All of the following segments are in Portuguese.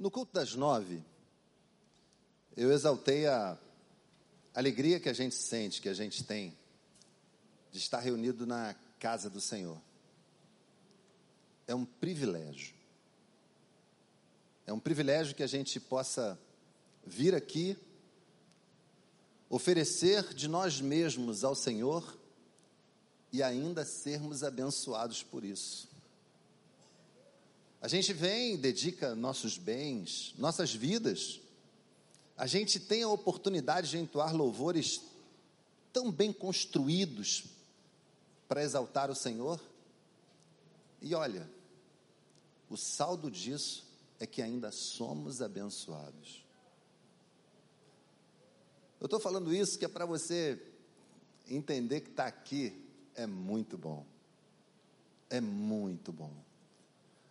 No culto das nove, eu exaltei a alegria que a gente sente, que a gente tem, de estar reunido na casa do Senhor. É um privilégio. É um privilégio que a gente possa vir aqui, oferecer de nós mesmos ao Senhor e ainda sermos abençoados por isso. A gente vem, dedica nossos bens, nossas vidas. A gente tem a oportunidade de entoar louvores tão bem construídos para exaltar o Senhor. E olha, o saldo disso é que ainda somos abençoados. Eu estou falando isso que é para você entender que está aqui é muito bom. É muito bom.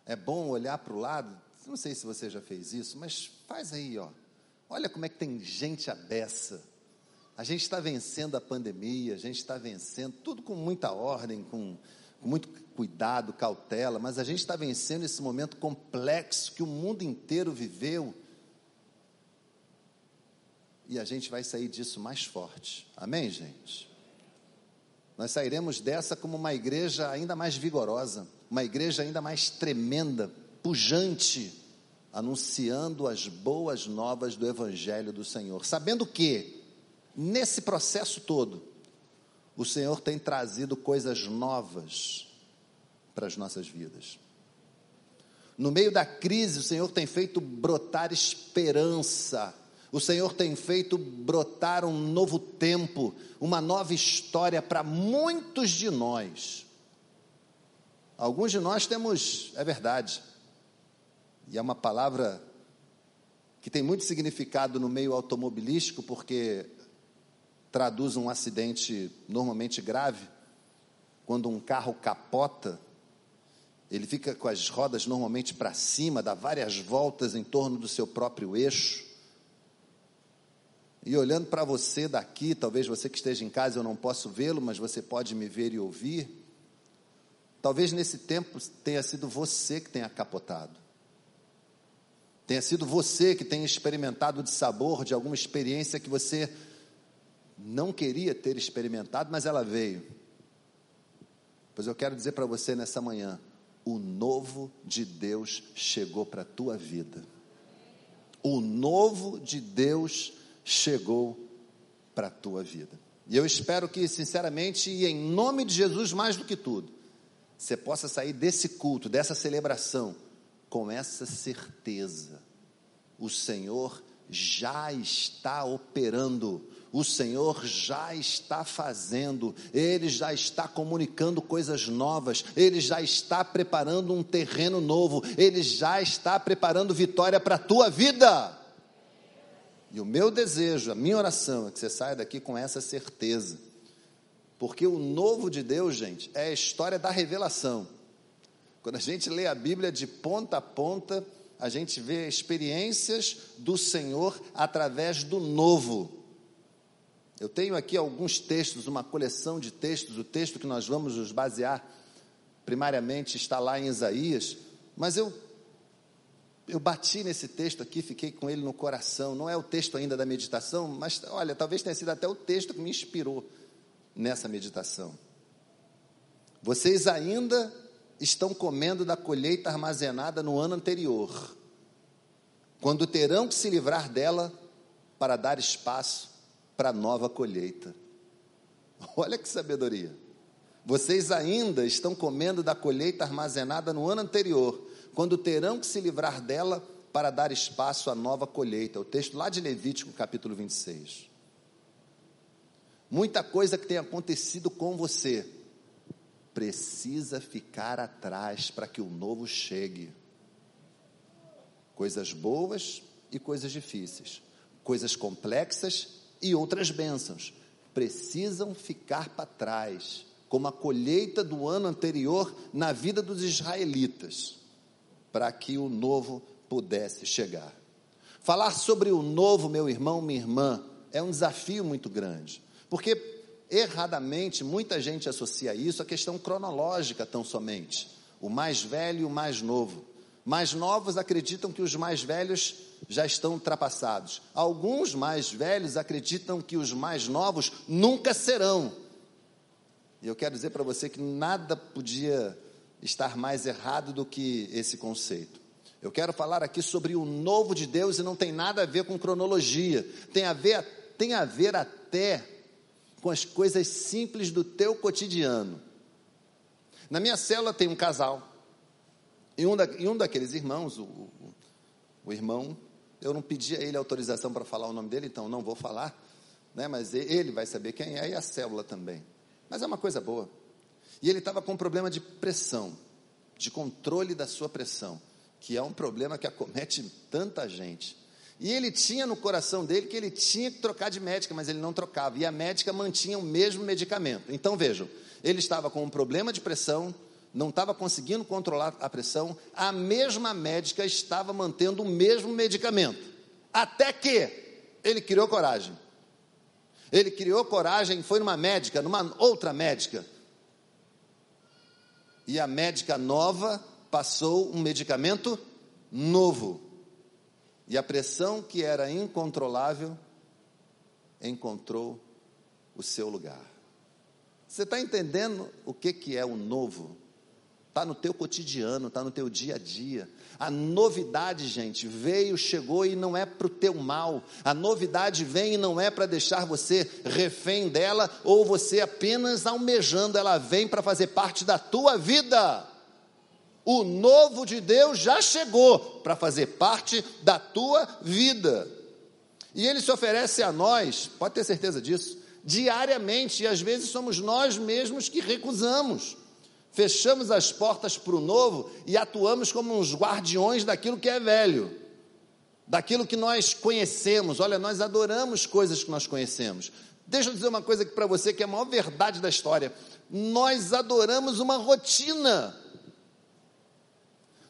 É bom olhar para o lado, não sei se você já fez isso, mas faz aí, ó. Olha como é que tem gente abessa. A gente está vencendo a pandemia, a gente está vencendo, tudo com muita ordem, com, com muito cuidado, cautela, mas a gente está vencendo esse momento complexo que o mundo inteiro viveu. E a gente vai sair disso mais forte. Amém, gente? Nós sairemos dessa como uma igreja ainda mais vigorosa uma igreja ainda mais tremenda, pujante, anunciando as boas novas do Evangelho do Senhor, sabendo que, nesse processo todo, o Senhor tem trazido coisas novas para as nossas vidas. No meio da crise, o Senhor tem feito brotar esperança, o Senhor tem feito brotar um novo tempo, uma nova história para muitos de nós. Alguns de nós temos, é verdade, e é uma palavra que tem muito significado no meio automobilístico, porque traduz um acidente normalmente grave. Quando um carro capota, ele fica com as rodas normalmente para cima, dá várias voltas em torno do seu próprio eixo. E olhando para você daqui, talvez você que esteja em casa eu não posso vê-lo, mas você pode me ver e ouvir. Talvez nesse tempo tenha sido você que tenha capotado. Tenha sido você que tenha experimentado de sabor de alguma experiência que você não queria ter experimentado, mas ela veio. Pois eu quero dizer para você nessa manhã: o novo de Deus chegou para a tua vida. O novo de Deus chegou para a tua vida. E eu espero que, sinceramente, e em nome de Jesus, mais do que tudo, você possa sair desse culto, dessa celebração, com essa certeza: o Senhor já está operando, o Senhor já está fazendo, Ele já está comunicando coisas novas, Ele já está preparando um terreno novo, Ele já está preparando vitória para a tua vida. E o meu desejo, a minha oração é que você saia daqui com essa certeza porque o novo de Deus, gente, é a história da revelação. Quando a gente lê a Bíblia de ponta a ponta, a gente vê experiências do Senhor através do novo. Eu tenho aqui alguns textos, uma coleção de textos, o texto que nós vamos nos basear primariamente está lá em Isaías, mas eu eu bati nesse texto aqui, fiquei com ele no coração. Não é o texto ainda da meditação, mas olha, talvez tenha sido até o texto que me inspirou nessa meditação. Vocês ainda estão comendo da colheita armazenada no ano anterior, quando terão que se livrar dela para dar espaço para nova colheita. Olha que sabedoria. Vocês ainda estão comendo da colheita armazenada no ano anterior, quando terão que se livrar dela para dar espaço à nova colheita. O texto lá de Levítico, capítulo 26. Muita coisa que tem acontecido com você precisa ficar atrás para que o novo chegue. Coisas boas e coisas difíceis, coisas complexas e outras bênçãos precisam ficar para trás, como a colheita do ano anterior na vida dos israelitas, para que o novo pudesse chegar. Falar sobre o novo, meu irmão, minha irmã, é um desafio muito grande. Porque erradamente muita gente associa isso à questão cronológica tão somente, o mais velho e o mais novo. Mais novos acreditam que os mais velhos já estão ultrapassados. Alguns mais velhos acreditam que os mais novos nunca serão. E eu quero dizer para você que nada podia estar mais errado do que esse conceito. Eu quero falar aqui sobre o novo de Deus e não tem nada a ver com cronologia, tem a ver, tem a ver até com as coisas simples do teu cotidiano. Na minha célula tem um casal, e um, da, e um daqueles irmãos, o, o, o irmão, eu não pedi a ele autorização para falar o nome dele, então não vou falar, né, mas ele vai saber quem é e a célula também. Mas é uma coisa boa. E ele estava com um problema de pressão, de controle da sua pressão, que é um problema que acomete tanta gente. E ele tinha no coração dele que ele tinha que trocar de médica, mas ele não trocava. E a médica mantinha o mesmo medicamento. Então vejam, ele estava com um problema de pressão, não estava conseguindo controlar a pressão, a mesma médica estava mantendo o mesmo medicamento. Até que ele criou coragem. Ele criou coragem, foi numa médica, numa outra médica. E a médica nova passou um medicamento novo. E a pressão que era incontrolável encontrou o seu lugar. Você está entendendo o que, que é o novo? Está no teu cotidiano, está no teu dia a dia. A novidade, gente, veio, chegou e não é para o teu mal. A novidade vem e não é para deixar você refém dela ou você apenas almejando. Ela vem para fazer parte da tua vida. O novo de Deus já chegou para fazer parte da tua vida. E ele se oferece a nós, pode ter certeza disso, diariamente, e às vezes somos nós mesmos que recusamos. Fechamos as portas para o novo e atuamos como uns guardiões daquilo que é velho, daquilo que nós conhecemos. Olha, nós adoramos coisas que nós conhecemos. Deixa eu dizer uma coisa aqui para você que é a maior verdade da história. Nós adoramos uma rotina.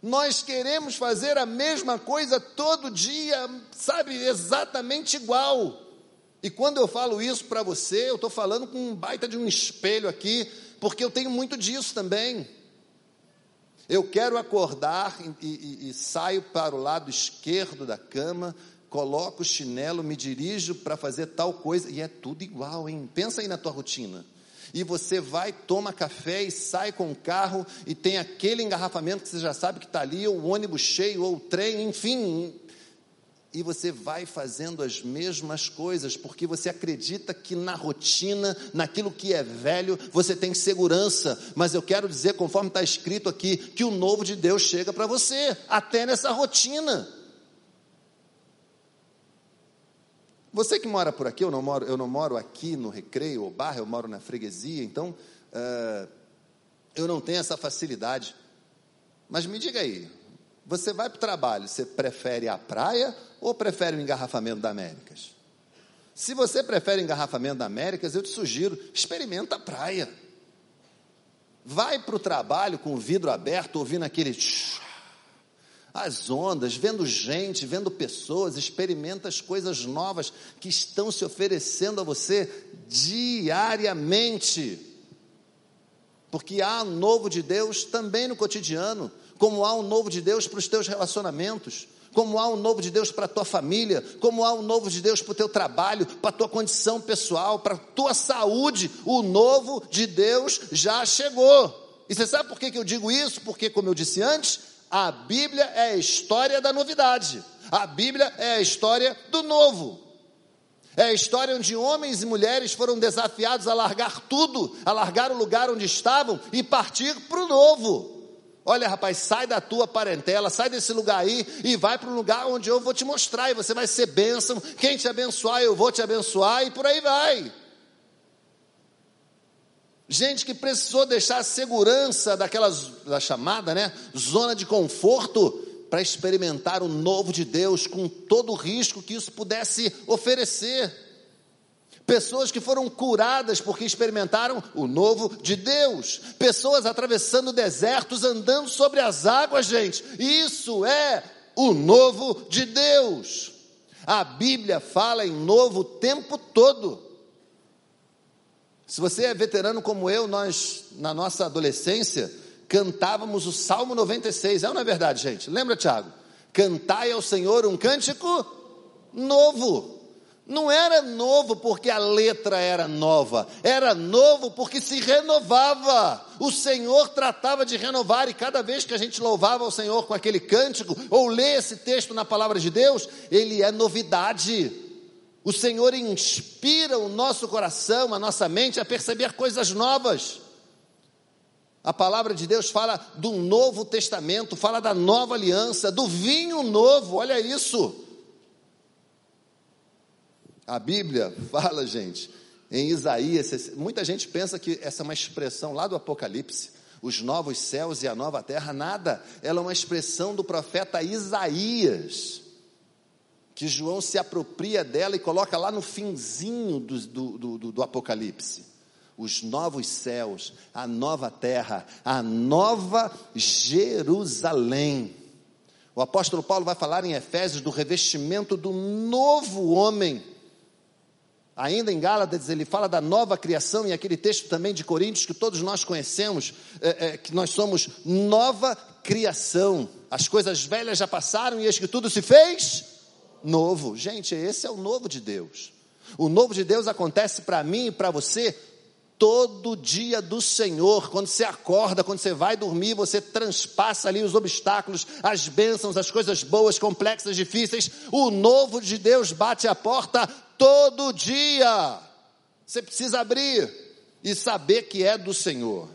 Nós queremos fazer a mesma coisa todo dia, sabe, exatamente igual. E quando eu falo isso para você, eu estou falando com um baita de um espelho aqui, porque eu tenho muito disso também. Eu quero acordar e, e, e saio para o lado esquerdo da cama, coloco o chinelo, me dirijo para fazer tal coisa, e é tudo igual, hein? Pensa aí na tua rotina e você vai, toma café e sai com o carro e tem aquele engarrafamento que você já sabe que está ali, ou o ônibus cheio, ou o trem, enfim. E você vai fazendo as mesmas coisas, porque você acredita que na rotina, naquilo que é velho, você tem segurança. Mas eu quero dizer, conforme está escrito aqui, que o novo de Deus chega para você, até nessa rotina. Você que mora por aqui, eu não moro, eu não moro aqui no Recreio ou Barra, eu moro na freguesia, então uh, eu não tenho essa facilidade. Mas me diga aí, você vai para o trabalho, você prefere a praia ou prefere o engarrafamento da Américas? Se você prefere engarrafamento da Américas, eu te sugiro, experimenta a praia. Vai para o trabalho com o vidro aberto, ouvindo aquele as ondas, vendo gente, vendo pessoas, experimenta as coisas novas que estão se oferecendo a você diariamente. Porque há um novo de Deus também no cotidiano, como há um novo de Deus para os teus relacionamentos, como há um novo de Deus para a tua família, como há um novo de Deus para o teu trabalho, para a tua condição pessoal, para a tua saúde. O novo de Deus já chegou. E você sabe por que eu digo isso? Porque, como eu disse antes, a Bíblia é a história da novidade. A Bíblia é a história do novo. É a história onde homens e mulheres foram desafiados a largar tudo, a largar o lugar onde estavam e partir para o novo. Olha, rapaz, sai da tua parentela, sai desse lugar aí e vai para um lugar onde eu vou te mostrar e você vai ser bênção. Quem te abençoar, eu vou te abençoar e por aí vai. Gente que precisou deixar a segurança daquela da chamada, né, zona de conforto para experimentar o novo de Deus com todo o risco que isso pudesse oferecer. Pessoas que foram curadas porque experimentaram o novo de Deus. Pessoas atravessando desertos, andando sobre as águas, gente. Isso é o novo de Deus. A Bíblia fala em novo o tempo todo. Se você é veterano como eu, nós, na nossa adolescência, cantávamos o Salmo 96. É ou não é verdade, gente? Lembra, Tiago? Cantai ao Senhor um cântico novo. Não era novo porque a letra era nova, era novo porque se renovava. O Senhor tratava de renovar, e cada vez que a gente louvava o Senhor com aquele cântico, ou lê esse texto na palavra de Deus, ele é novidade. O Senhor inspira o nosso coração, a nossa mente a perceber coisas novas. A palavra de Deus fala do novo testamento, fala da nova aliança, do vinho novo, olha isso. A Bíblia fala, gente, em Isaías, muita gente pensa que essa é uma expressão lá do Apocalipse, os novos céus e a nova terra, nada, ela é uma expressão do profeta Isaías, que João se apropria dela e coloca lá no finzinho do, do, do, do Apocalipse. Os novos céus, a nova terra, a nova Jerusalém. O apóstolo Paulo vai falar em Efésios do revestimento do novo homem Ainda em Gálatas, ele fala da nova criação, e aquele texto também de Coríntios, que todos nós conhecemos, é, é, que nós somos nova criação. As coisas velhas já passaram e eis que tudo se fez novo. Gente, esse é o novo de Deus. O novo de Deus acontece para mim e para você todo dia do Senhor. Quando você acorda, quando você vai dormir, você transpassa ali os obstáculos, as bênçãos, as coisas boas, complexas, difíceis. O novo de Deus bate a porta todo dia. Você precisa abrir e saber que é do Senhor.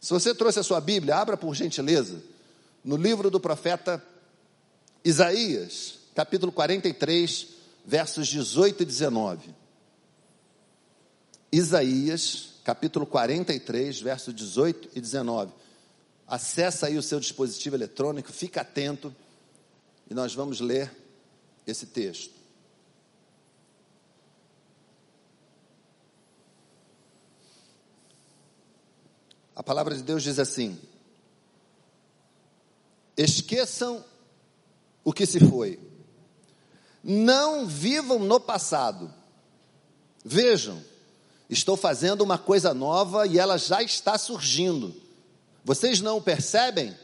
Se você trouxe a sua Bíblia, abra por gentileza no livro do profeta Isaías, capítulo 43, versos 18 e 19. Isaías, capítulo 43, versos 18 e 19. Acessa aí o seu dispositivo eletrônico, fica atento e nós vamos ler esse texto. A palavra de Deus diz assim: esqueçam o que se foi, não vivam no passado. Vejam, estou fazendo uma coisa nova e ela já está surgindo. Vocês não percebem?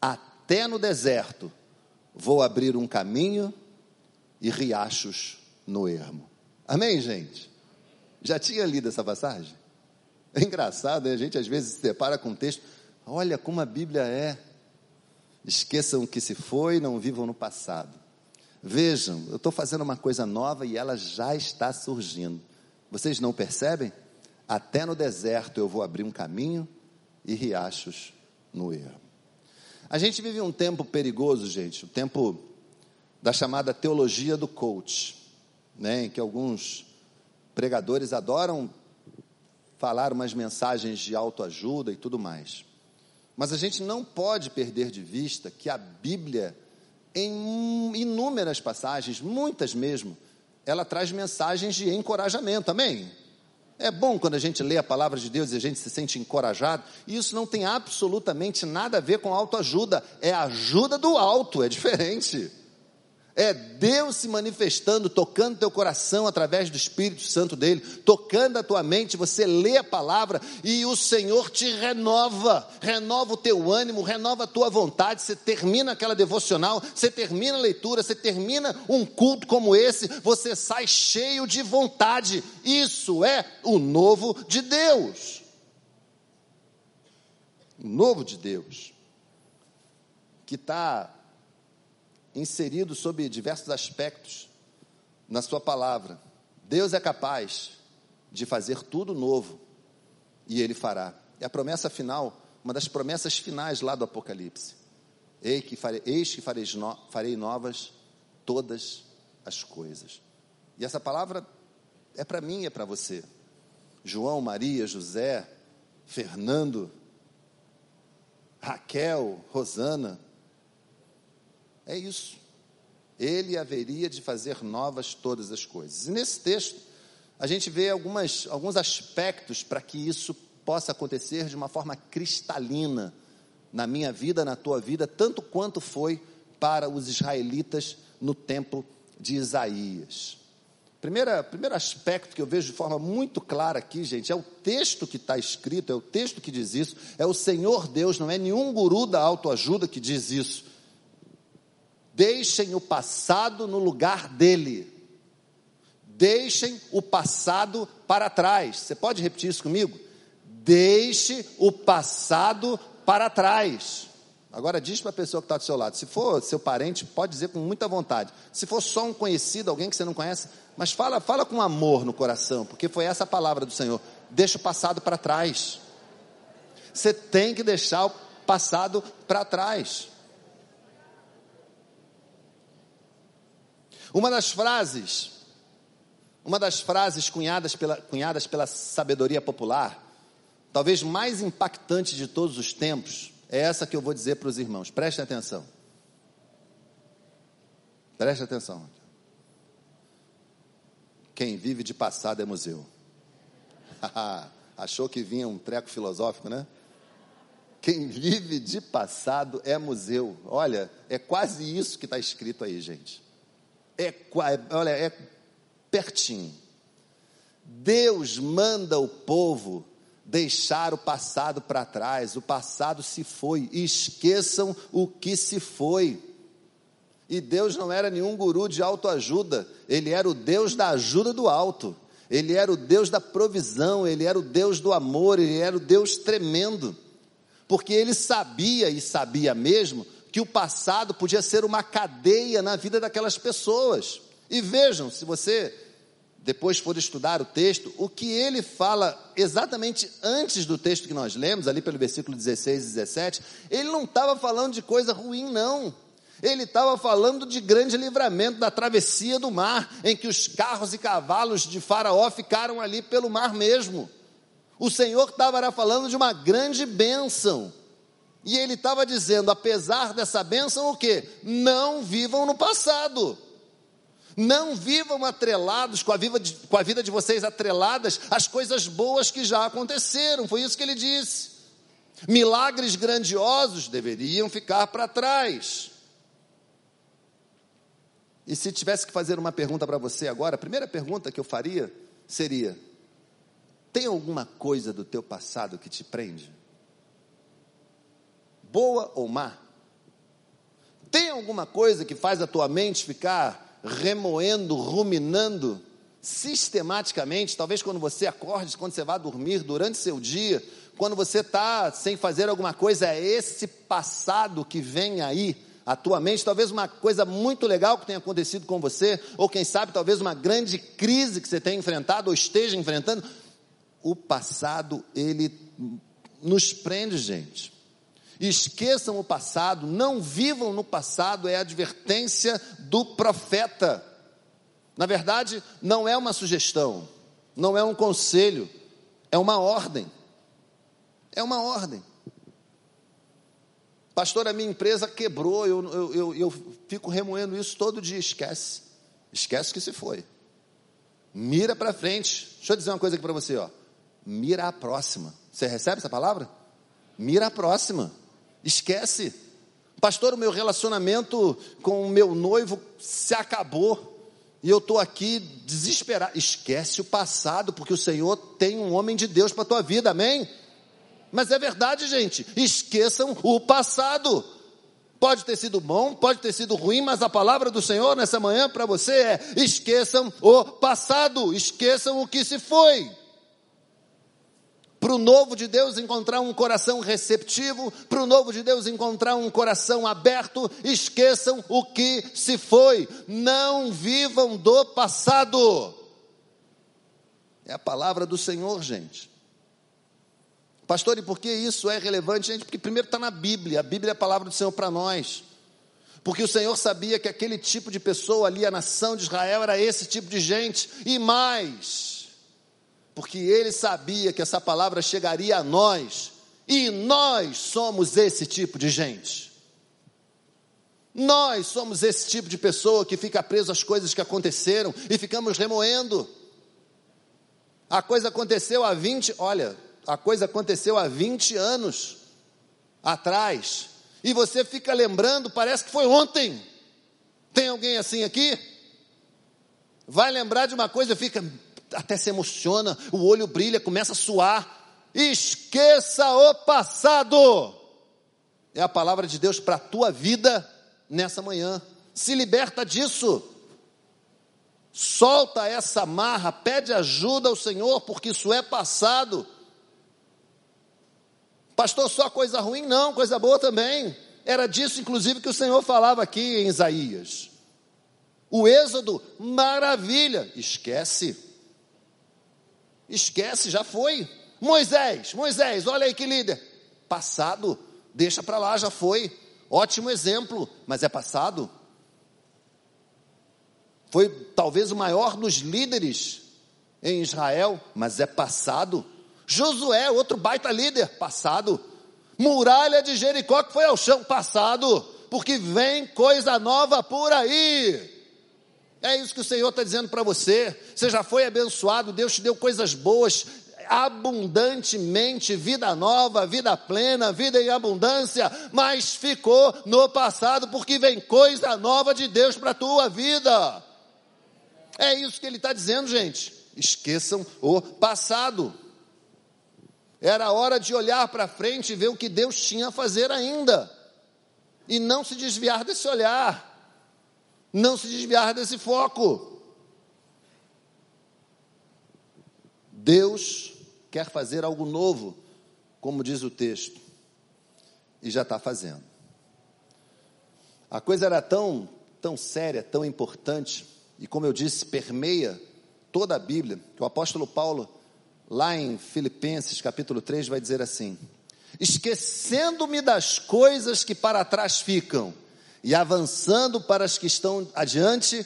Até no deserto vou abrir um caminho e riachos no ermo. Amém, gente? Já tinha lido essa passagem? É engraçado, né? a gente às vezes se depara com um texto, olha como a Bíblia é. Esqueçam o que se foi, não vivam no passado. Vejam, eu estou fazendo uma coisa nova e ela já está surgindo. Vocês não percebem? Até no deserto eu vou abrir um caminho e riachos no erro. A gente vive um tempo perigoso, gente, o tempo da chamada teologia do coach, né, em que alguns pregadores adoram falar umas mensagens de autoajuda e tudo mais. Mas a gente não pode perder de vista que a Bíblia, em inúmeras passagens, muitas mesmo, ela traz mensagens de encorajamento, amém? É bom quando a gente lê a palavra de Deus e a gente se sente encorajado, e isso não tem absolutamente nada a ver com autoajuda, é ajuda do alto, é diferente. É Deus se manifestando, tocando teu coração através do Espírito Santo dele, tocando a tua mente, você lê a palavra e o Senhor te renova, renova o teu ânimo, renova a tua vontade. Você termina aquela devocional, você termina a leitura, você termina um culto como esse, você sai cheio de vontade. Isso é o novo de Deus. O novo de Deus, que está inserido sob diversos aspectos na Sua palavra. Deus é capaz de fazer tudo novo e Ele fará. É a promessa final, uma das promessas finais lá do Apocalipse. Eis que farei, farei, novas todas as coisas. E essa palavra é para mim é para você. João, Maria, José, Fernando, Raquel, Rosana, é isso. Ele haveria de fazer novas todas as coisas. E nesse texto, a gente vê algumas, alguns aspectos para que isso possa acontecer de uma forma cristalina na minha vida, na tua vida, tanto quanto foi para os israelitas no tempo de Isaías. Primeira, primeiro aspecto que eu vejo de forma muito clara aqui, gente, é o texto que está escrito, é o texto que diz isso, é o Senhor Deus, não é nenhum guru da autoajuda que diz isso. Deixem o passado no lugar dele. Deixem o passado para trás. Você pode repetir isso comigo? Deixe o passado para trás. Agora diz para a pessoa que está do seu lado. Se for seu parente, pode dizer com muita vontade. Se for só um conhecido, alguém que você não conhece, mas fala, fala com amor no coração, porque foi essa a palavra do Senhor. Deixa o passado para trás. Você tem que deixar o passado para trás. Uma das frases, uma das frases cunhadas pela, cunhadas pela sabedoria popular, talvez mais impactante de todos os tempos, é essa que eu vou dizer para os irmãos. Preste atenção. Preste atenção. Quem vive de passado é museu. Achou que vinha um treco filosófico, né? Quem vive de passado é museu. Olha, é quase isso que está escrito aí, gente. É, olha, é pertinho. Deus manda o povo deixar o passado para trás. O passado se foi. Esqueçam o que se foi. E Deus não era nenhum guru de autoajuda, ele era o Deus da ajuda do alto, ele era o Deus da provisão, ele era o Deus do amor, ele era o Deus tremendo, porque ele sabia e sabia mesmo que o passado podia ser uma cadeia na vida daquelas pessoas. E vejam, se você depois for estudar o texto, o que ele fala exatamente antes do texto que nós lemos, ali pelo versículo 16 e 17, ele não estava falando de coisa ruim, não. Ele estava falando de grande livramento da travessia do mar, em que os carros e cavalos de Faraó ficaram ali pelo mar mesmo. O Senhor estava falando de uma grande bênção. E ele estava dizendo, apesar dessa bênção, o que? Não vivam no passado. Não vivam atrelados com a, vida de, com a vida de vocês atreladas às coisas boas que já aconteceram. Foi isso que ele disse. Milagres grandiosos deveriam ficar para trás. E se tivesse que fazer uma pergunta para você agora, a primeira pergunta que eu faria seria: tem alguma coisa do teu passado que te prende? Boa ou má? Tem alguma coisa que faz a tua mente ficar remoendo, ruminando sistematicamente, talvez quando você acorde, quando você vai dormir, durante seu dia, quando você está sem fazer alguma coisa, é esse passado que vem aí a tua mente, talvez uma coisa muito legal que tenha acontecido com você, ou quem sabe talvez uma grande crise que você tenha enfrentado ou esteja enfrentando. O passado, ele nos prende, gente. Esqueçam o passado, não vivam no passado, é a advertência do profeta. Na verdade, não é uma sugestão, não é um conselho, é uma ordem. É uma ordem. Pastor, a minha empresa quebrou, eu, eu, eu, eu fico remoendo isso todo dia. Esquece. Esquece que se foi. Mira para frente. Deixa eu dizer uma coisa aqui para você, ó. Mira a próxima. Você recebe essa palavra? Mira a próxima. Esquece. Pastor, o meu relacionamento com o meu noivo se acabou. E eu estou aqui desesperado. Esquece o passado, porque o Senhor tem um homem de Deus para a tua vida, amém? Mas é verdade, gente. Esqueçam o passado. Pode ter sido bom, pode ter sido ruim, mas a palavra do Senhor nessa manhã para você é: esqueçam o passado, esqueçam o que se foi. Para o novo de Deus encontrar um coração receptivo, para o novo de Deus encontrar um coração aberto, esqueçam o que se foi, não vivam do passado. É a palavra do Senhor, gente. Pastor, e por que isso é relevante, gente? Porque primeiro está na Bíblia, a Bíblia é a palavra do Senhor para nós. Porque o Senhor sabia que aquele tipo de pessoa ali, a nação de Israel, era esse tipo de gente, e mais, porque ele sabia que essa palavra chegaria a nós, e nós somos esse tipo de gente. Nós somos esse tipo de pessoa que fica preso às coisas que aconteceram e ficamos remoendo. A coisa aconteceu há 20, olha, a coisa aconteceu há 20 anos atrás, e você fica lembrando, parece que foi ontem. Tem alguém assim aqui? vai lembrar de uma coisa, fica até se emociona, o olho brilha, começa a suar. Esqueça o passado. É a palavra de Deus para a tua vida nessa manhã. Se liberta disso. Solta essa marra, pede ajuda ao Senhor, porque isso é passado. Pastor, só coisa ruim? Não, coisa boa também. Era disso, inclusive, que o Senhor falava aqui em Isaías. O Êxodo, maravilha. Esquece. Esquece, já foi. Moisés, Moisés, olha aí que líder. Passado, deixa para lá, já foi. Ótimo exemplo, mas é passado. Foi talvez o maior dos líderes em Israel, mas é passado. Josué, outro baita líder, passado. Muralha de Jericó que foi ao chão, passado. Porque vem coisa nova por aí. É isso que o Senhor está dizendo para você. Você já foi abençoado, Deus te deu coisas boas, abundantemente, vida nova, vida plena, vida em abundância, mas ficou no passado, porque vem coisa nova de Deus para a tua vida. É isso que ele está dizendo, gente. Esqueçam o passado. Era hora de olhar para frente e ver o que Deus tinha a fazer ainda. E não se desviar desse olhar. Não se desviar desse foco. Deus quer fazer algo novo, como diz o texto, e já está fazendo. A coisa era tão, tão séria, tão importante, e como eu disse, permeia toda a Bíblia, que o apóstolo Paulo, lá em Filipenses capítulo 3, vai dizer assim: Esquecendo-me das coisas que para trás ficam, e avançando para as que estão adiante,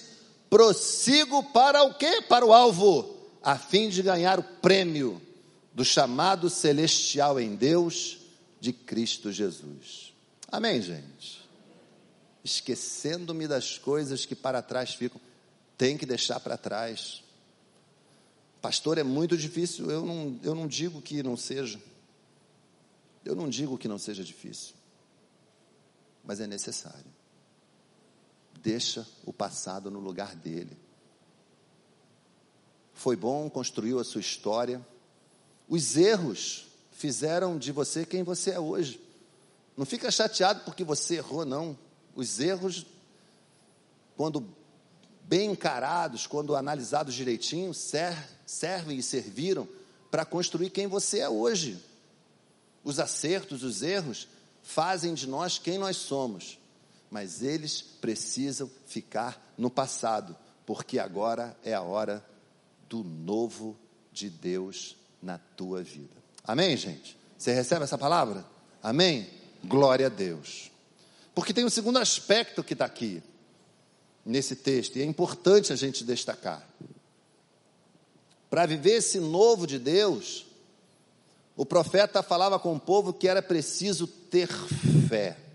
prossigo para o quê? Para o alvo, a fim de ganhar o prêmio do chamado celestial em Deus de Cristo Jesus. Amém, gente? Esquecendo-me das coisas que para trás ficam tem que deixar para trás. Pastor, é muito difícil, eu não, eu não digo que não seja. Eu não digo que não seja difícil, mas é necessário. Deixa o passado no lugar dele. Foi bom, construiu a sua história. Os erros fizeram de você quem você é hoje. Não fica chateado porque você errou, não. Os erros, quando bem encarados, quando analisados direitinho, servem e serviram para construir quem você é hoje. Os acertos, os erros, fazem de nós quem nós somos, mas eles precisam ficar no passado, porque agora é a hora do novo de Deus na tua vida. Amém, gente? Você recebe essa palavra? Amém? Glória a Deus. Porque tem um segundo aspecto que está aqui nesse texto, e é importante a gente destacar. Para viver esse novo de Deus, o profeta falava com o povo que era preciso ter fé.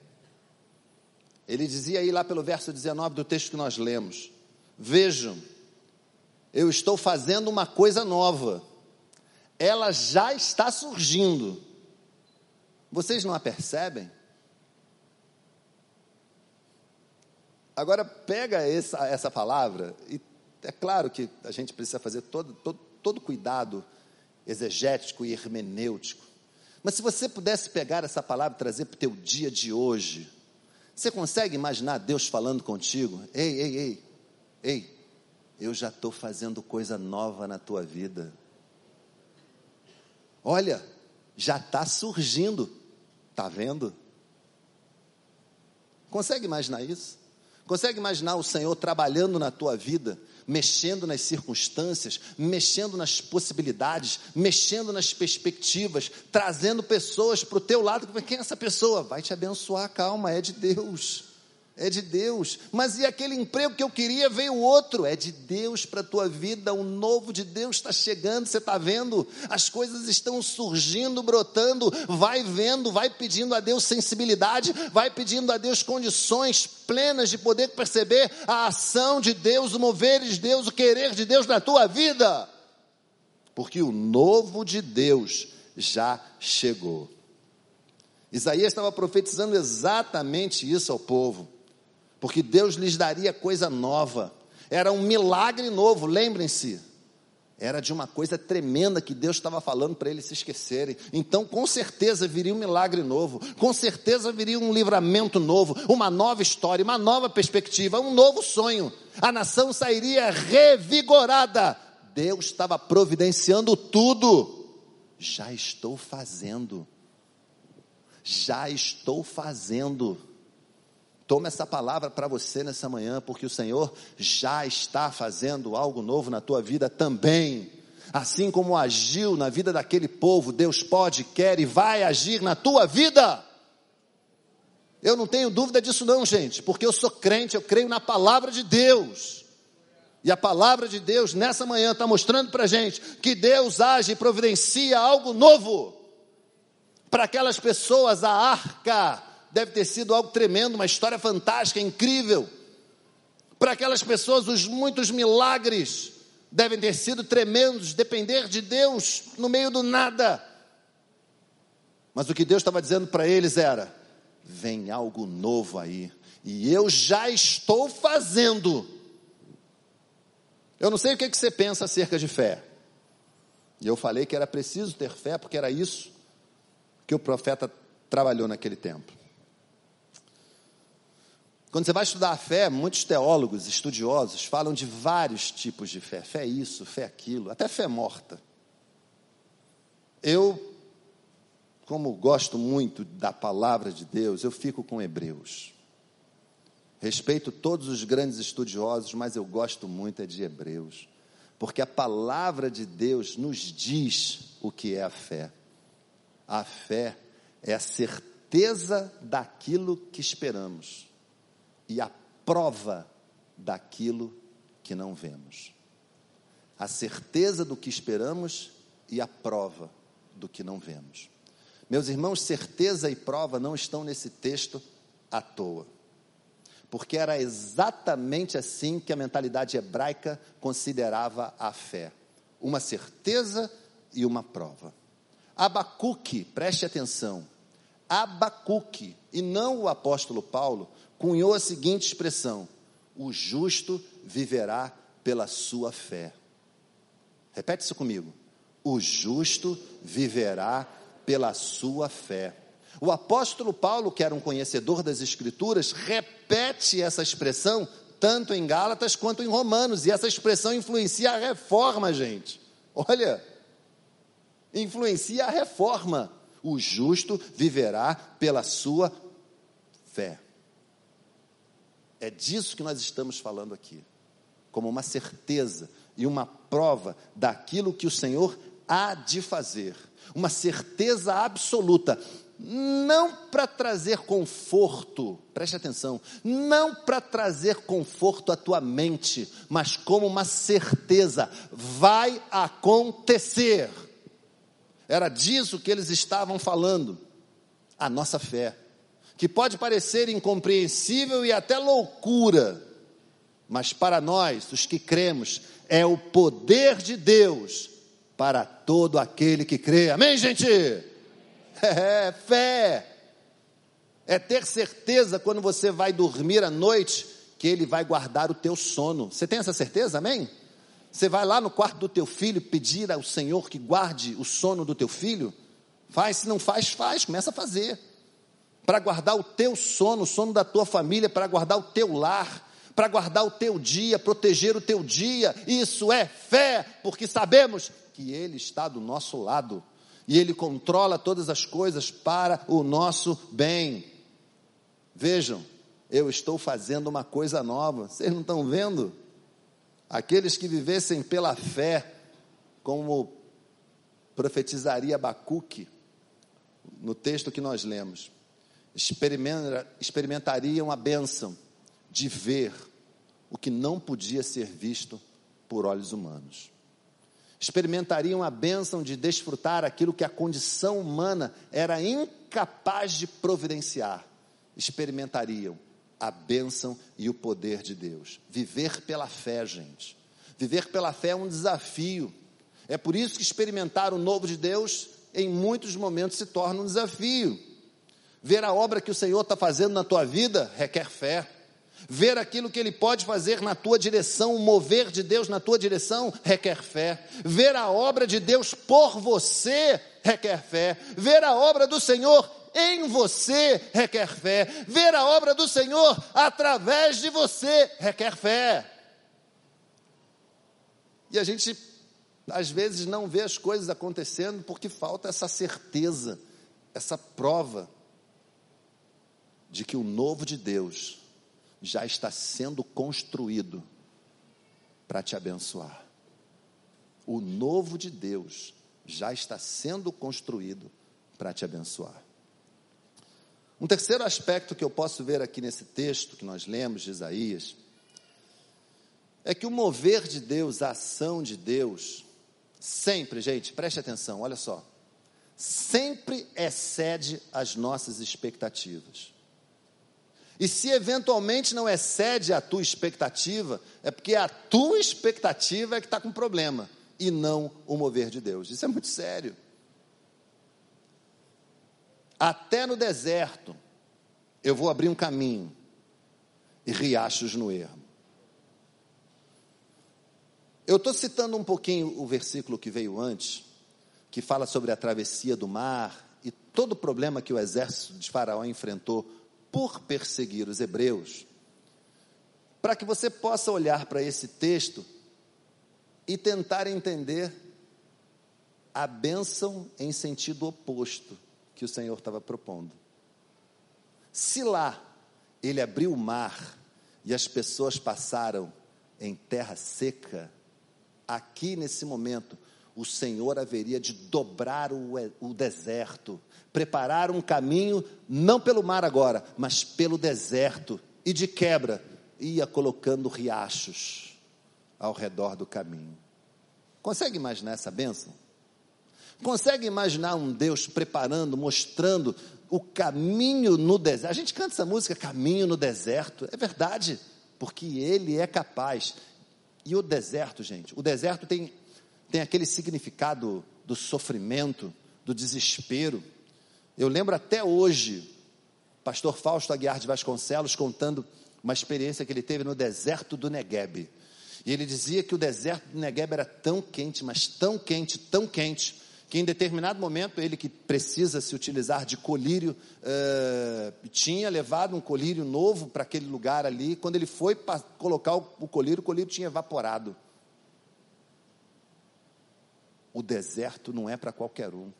Ele dizia aí lá pelo verso 19 do texto que nós lemos: Vejam, eu estou fazendo uma coisa nova, ela já está surgindo. Vocês não a percebem? Agora, pega essa, essa palavra, e é claro que a gente precisa fazer todo, todo, todo cuidado exegético e hermenêutico. Mas se você pudesse pegar essa palavra e trazer para o teu dia de hoje, você consegue imaginar Deus falando contigo? Ei, ei, ei, ei, eu já estou fazendo coisa nova na tua vida. Olha, já está surgindo, está vendo? Consegue imaginar isso? Consegue imaginar o Senhor trabalhando na tua vida, mexendo nas circunstâncias, mexendo nas possibilidades, mexendo nas perspectivas, trazendo pessoas para o teu lado? Quem é essa pessoa? Vai te abençoar, calma, é de Deus é de Deus. Mas e aquele emprego que eu queria veio outro? É de Deus para a tua vida. O novo de Deus está chegando. Você está vendo? As coisas estão surgindo, brotando. Vai vendo, vai pedindo a Deus sensibilidade, vai pedindo a Deus condições plenas de poder perceber a ação de Deus, o mover de Deus, o querer de Deus na tua vida. Porque o novo de Deus já chegou. Isaías estava profetizando exatamente isso ao povo porque Deus lhes daria coisa nova. Era um milagre novo, lembrem-se. Era de uma coisa tremenda que Deus estava falando para eles se esquecerem. Então, com certeza viria um milagre novo, com certeza viria um livramento novo, uma nova história, uma nova perspectiva, um novo sonho. A nação sairia revigorada. Deus estava providenciando tudo. Já estou fazendo. Já estou fazendo. Toma essa palavra para você nessa manhã, porque o Senhor já está fazendo algo novo na tua vida também. Assim como agiu na vida daquele povo, Deus pode, quer e vai agir na tua vida. Eu não tenho dúvida disso, não, gente, porque eu sou crente, eu creio na palavra de Deus. E a palavra de Deus nessa manhã está mostrando para gente que Deus age e providencia algo novo para aquelas pessoas, a arca deve ter sido algo tremendo, uma história fantástica, incrível. Para aquelas pessoas, os muitos milagres devem ter sido tremendos, depender de Deus no meio do nada. Mas o que Deus estava dizendo para eles era: vem algo novo aí, e eu já estou fazendo. Eu não sei o que, que você pensa acerca de fé. E eu falei que era preciso ter fé, porque era isso que o profeta trabalhou naquele tempo. Quando você vai estudar a fé, muitos teólogos, estudiosos, falam de vários tipos de fé. Fé isso, fé aquilo, até fé morta. Eu, como gosto muito da palavra de Deus, eu fico com Hebreus. Respeito todos os grandes estudiosos, mas eu gosto muito é de Hebreus. Porque a palavra de Deus nos diz o que é a fé. A fé é a certeza daquilo que esperamos e a prova daquilo que não vemos. A certeza do que esperamos e a prova do que não vemos. Meus irmãos, certeza e prova não estão nesse texto à toa. Porque era exatamente assim que a mentalidade hebraica considerava a fé: uma certeza e uma prova. Abacuque, preste atenção, Abacuque, e não o apóstolo Paulo, cunhou a seguinte expressão: o justo viverá pela sua fé. Repete isso comigo. O justo viverá pela sua fé. O apóstolo Paulo, que era um conhecedor das Escrituras, repete essa expressão tanto em Gálatas quanto em Romanos, e essa expressão influencia a reforma, gente. Olha, influencia a reforma. O justo viverá pela sua fé. É disso que nós estamos falando aqui, como uma certeza e uma prova daquilo que o Senhor há de fazer, uma certeza absoluta, não para trazer conforto, preste atenção, não para trazer conforto à tua mente, mas como uma certeza, vai acontecer. Era disso que eles estavam falando, a nossa fé que pode parecer incompreensível e até loucura, mas para nós, os que cremos, é o poder de Deus para todo aquele que crê. Amém, gente? É, fé. É ter certeza quando você vai dormir à noite que ele vai guardar o teu sono. Você tem essa certeza? Amém? Você vai lá no quarto do teu filho pedir ao Senhor que guarde o sono do teu filho? Faz, se não faz, faz, começa a fazer para guardar o teu sono, o sono da tua família, para guardar o teu lar, para guardar o teu dia, proteger o teu dia. Isso é fé, porque sabemos que Ele está do nosso lado e Ele controla todas as coisas para o nosso bem. Vejam, eu estou fazendo uma coisa nova, vocês não estão vendo? Aqueles que vivessem pela fé, como profetizaria Abacuque, no texto que nós lemos, experimentariam a bênção de ver o que não podia ser visto por olhos humanos. Experimentariam a bênção de desfrutar aquilo que a condição humana era incapaz de providenciar. Experimentariam a bênção e o poder de Deus. Viver pela fé, gente. Viver pela fé é um desafio. É por isso que experimentar o novo de Deus, em muitos momentos, se torna um desafio. Ver a obra que o Senhor está fazendo na tua vida requer fé. Ver aquilo que Ele pode fazer na tua direção, o mover de Deus na tua direção, requer fé. Ver a obra de Deus por você, requer fé. Ver a obra do Senhor em você, requer fé. Ver a obra do Senhor através de você, requer fé. E a gente, às vezes, não vê as coisas acontecendo porque falta essa certeza, essa prova de que o novo de Deus já está sendo construído para te abençoar. O novo de Deus já está sendo construído para te abençoar. Um terceiro aspecto que eu posso ver aqui nesse texto que nós lemos de Isaías é que o mover de Deus, a ação de Deus, sempre, gente, preste atenção, olha só, sempre excede as nossas expectativas. E se eventualmente não excede a tua expectativa, é porque a tua expectativa é que está com problema, e não o mover de Deus. Isso é muito sério. Até no deserto, eu vou abrir um caminho e riachos no ermo. Eu estou citando um pouquinho o versículo que veio antes, que fala sobre a travessia do mar e todo o problema que o exército de Faraó enfrentou por perseguir os hebreus, para que você possa olhar para esse texto e tentar entender a bênção em sentido oposto que o Senhor estava propondo. Se lá ele abriu o mar e as pessoas passaram em terra seca, aqui nesse momento, o Senhor haveria de dobrar o, o deserto, preparar um caminho, não pelo mar agora, mas pelo deserto, e de quebra, ia colocando riachos ao redor do caminho. Consegue imaginar essa bênção? Consegue imaginar um Deus preparando, mostrando o caminho no deserto? A gente canta essa música, Caminho no Deserto, é verdade, porque Ele é capaz. E o deserto, gente, o deserto tem, tem aquele significado do sofrimento, do desespero. Eu lembro até hoje, pastor Fausto Aguiar de Vasconcelos contando uma experiência que ele teve no deserto do Negueb. E ele dizia que o deserto do Negueb era tão quente, mas tão quente, tão quente, que em determinado momento ele que precisa se utilizar de colírio, uh, tinha levado um colírio novo para aquele lugar ali, quando ele foi colocar o colírio, o colírio tinha evaporado. O deserto não é para qualquer um.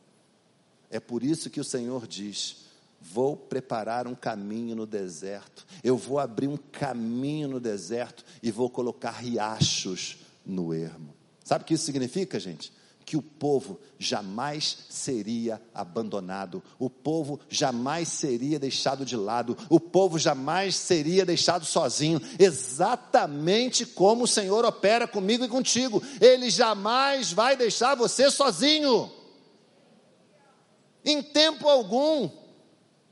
É por isso que o Senhor diz: Vou preparar um caminho no deserto, eu vou abrir um caminho no deserto e vou colocar riachos no ermo. Sabe o que isso significa, gente? Que o povo jamais seria abandonado, o povo jamais seria deixado de lado, o povo jamais seria deixado sozinho, exatamente como o Senhor opera comigo e contigo, Ele jamais vai deixar você sozinho em tempo algum.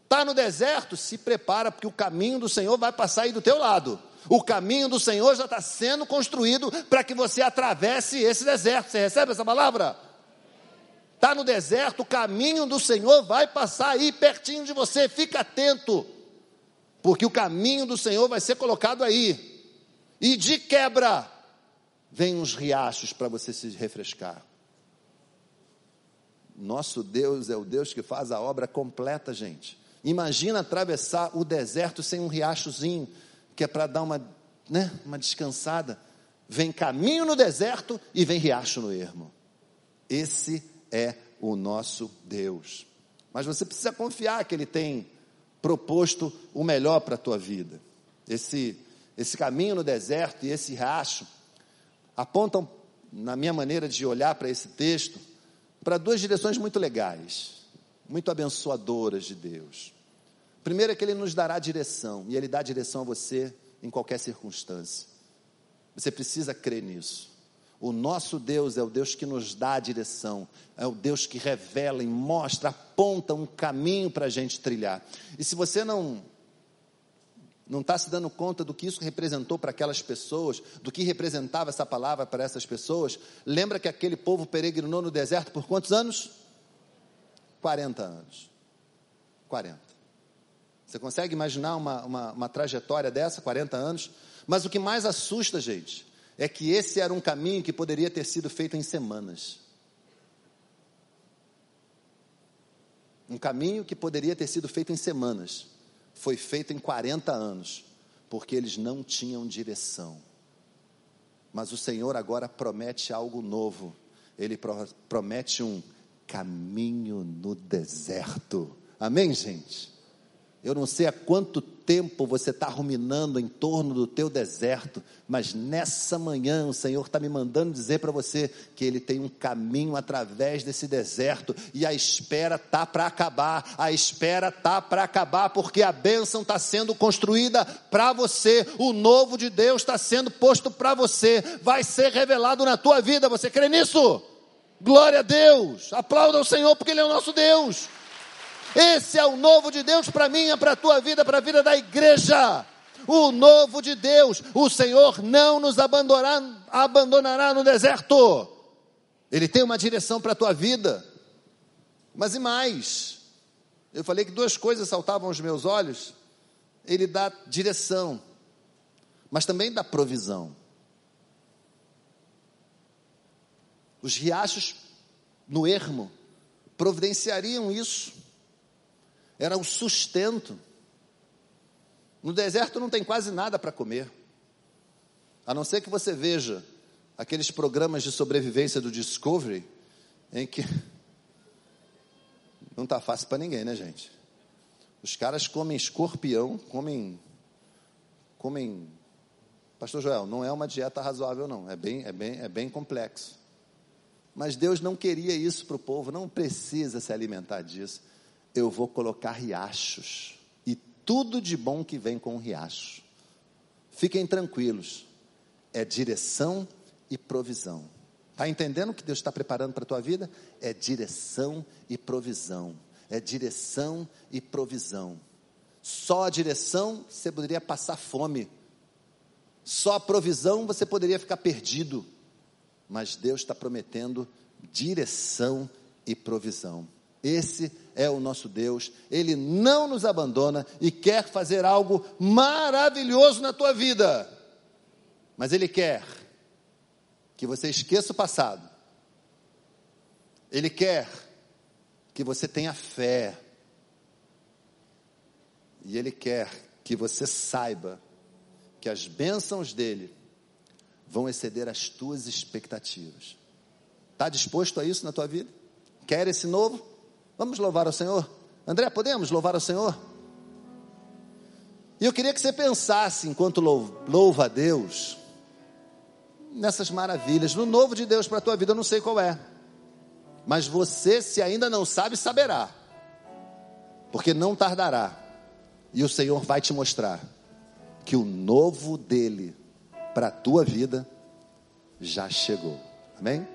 Está no deserto, se prepara, porque o caminho do Senhor vai passar aí do teu lado. O caminho do Senhor já está sendo construído para que você atravesse esse deserto. Você recebe essa palavra? Está no deserto, o caminho do Senhor vai passar aí pertinho de você. Fica atento, porque o caminho do Senhor vai ser colocado aí. E de quebra, vem uns riachos para você se refrescar. Nosso Deus é o Deus que faz a obra completa, gente. Imagina atravessar o deserto sem um riachozinho, que é para dar uma, né, uma descansada. Vem caminho no deserto e vem riacho no ermo. Esse é o nosso Deus. Mas você precisa confiar que Ele tem proposto o melhor para a tua vida. Esse, esse caminho no deserto e esse riacho apontam, na minha maneira de olhar para esse texto, para duas direções muito legais, muito abençoadoras de Deus. Primeiro é que Ele nos dará direção, e Ele dá direção a você em qualquer circunstância. Você precisa crer nisso. O nosso Deus é o Deus que nos dá a direção, é o Deus que revela e mostra, aponta um caminho para a gente trilhar. E se você não não está se dando conta do que isso representou para aquelas pessoas, do que representava essa palavra para essas pessoas. Lembra que aquele povo peregrinou no deserto por quantos anos? 40 anos. 40. Você consegue imaginar uma, uma, uma trajetória dessa, 40 anos? Mas o que mais assusta, gente, é que esse era um caminho que poderia ter sido feito em semanas. Um caminho que poderia ter sido feito em semanas, foi feito em 40 anos, porque eles não tinham direção. Mas o Senhor agora promete algo novo. Ele promete um caminho no deserto. Amém, gente? Eu não sei há quanto tempo você está ruminando em torno do teu deserto, mas nessa manhã o Senhor está me mandando dizer para você que Ele tem um caminho através desse deserto e a espera tá para acabar, a espera tá para acabar porque a bênção está sendo construída para você, o novo de Deus está sendo posto para você, vai ser revelado na tua vida. Você crê nisso? Glória a Deus! Aplauda o Senhor porque Ele é o nosso Deus. Esse é o novo de Deus para mim, para a tua vida, para a vida da igreja. O novo de Deus, o Senhor não nos abandonará, abandonará no deserto. Ele tem uma direção para a tua vida. Mas e mais? Eu falei que duas coisas saltavam aos meus olhos. Ele dá direção, mas também dá provisão. Os riachos no ermo providenciariam isso era o sustento. No deserto não tem quase nada para comer, a não ser que você veja aqueles programas de sobrevivência do Discovery, em que não está fácil para ninguém, né, gente? Os caras comem escorpião, comem, comem. Pastor Joel, não é uma dieta razoável, não. É bem, é bem, é bem complexo. Mas Deus não queria isso para o povo. Não precisa se alimentar disso eu vou colocar riachos e tudo de bom que vem com o riacho. Fiquem tranquilos, é direção e provisão. Está entendendo o que Deus está preparando para a tua vida? É direção e provisão. É direção e provisão. Só a direção você poderia passar fome. Só a provisão você poderia ficar perdido. Mas Deus está prometendo direção e provisão. Esse é o nosso Deus, Ele não nos abandona e quer fazer algo maravilhoso na tua vida. Mas Ele quer que você esqueça o passado. Ele quer que você tenha fé. E Ele quer que você saiba que as bênçãos dele vão exceder as tuas expectativas. Está disposto a isso na tua vida? Quer esse novo? Vamos louvar ao Senhor? André, podemos louvar ao Senhor? E eu queria que você pensasse, enquanto louva a Deus, nessas maravilhas, no novo de Deus para a tua vida, eu não sei qual é. Mas você, se ainda não sabe, saberá. Porque não tardará. E o Senhor vai te mostrar que o novo dele para a tua vida já chegou. Amém?